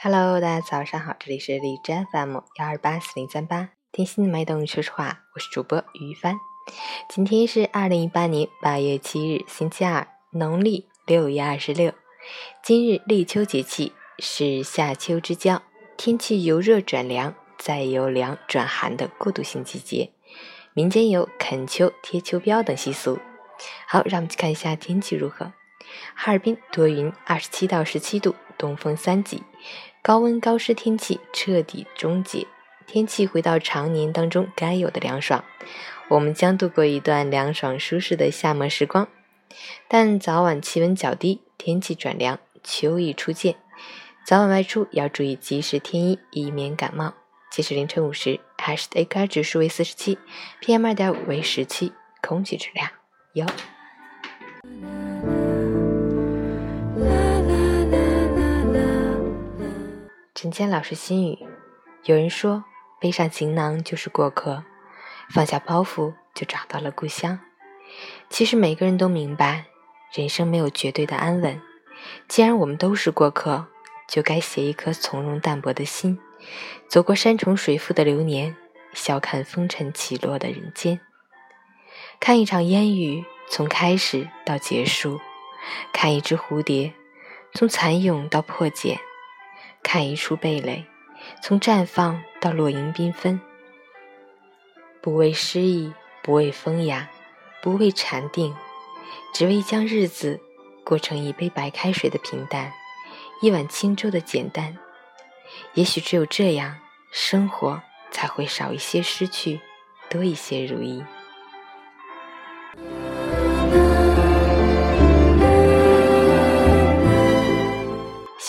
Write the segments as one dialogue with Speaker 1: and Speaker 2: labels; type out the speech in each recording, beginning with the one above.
Speaker 1: Hello，大家早上好，这里是荔枝 FM 幺二八四零三八，听心的脉动，说实话，我是主播于帆。今天是二零一八年八月七日，星期二，农历六月二十六。今日立秋节气是夏秋之交，天气由热转凉，再由凉转寒的过渡性季节。民间有啃秋、贴秋膘等习俗。好，让我们去看一下天气如何。哈尔滨多云，二十七到十七度，东风三级，高温高湿天气彻底终结，天气回到常年当中该有的凉爽。我们将度过一段凉爽舒适的夏末时光，但早晚气温较低，天气转凉，秋意初见。早晚外出要注意及时添衣，以免感冒。截止凌晨五时，海市的 AQI 指数为四十七，PM 二点五为十七，空气质量优。陈谦老师心语：有人说，背上行囊就是过客，放下包袱就找到了故乡。其实每个人都明白，人生没有绝对的安稳。既然我们都是过客，就该携一颗从容淡泊的心，走过山重水复的流年，笑看风尘起落的人间，看一场烟雨从开始到结束，看一只蝴蝶从蚕蛹到破茧。看一出蓓蕾，从绽放到落英缤纷，不为诗意，不为风雅，不为禅定，只为将日子过成一杯白开水的平淡，一碗清粥的简单。也许只有这样，生活才会少一些失去，多一些如意。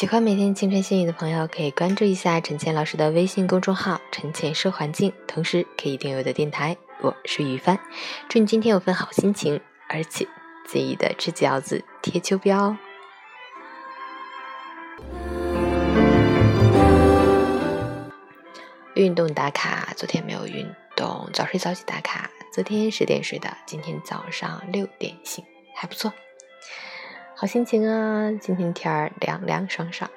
Speaker 1: 喜欢每天清晨心语的朋友，可以关注一下陈倩老师的微信公众号“陈倩说环境”，同时可以订阅我的电台。我是雨帆，祝你今天有份好心情，而且记得吃饺子、贴秋膘哦。运动打卡，昨天没有运动；早睡早起打卡，昨天十点睡的，今天早上六点醒，还不错。好心情啊！今天天儿凉凉爽爽。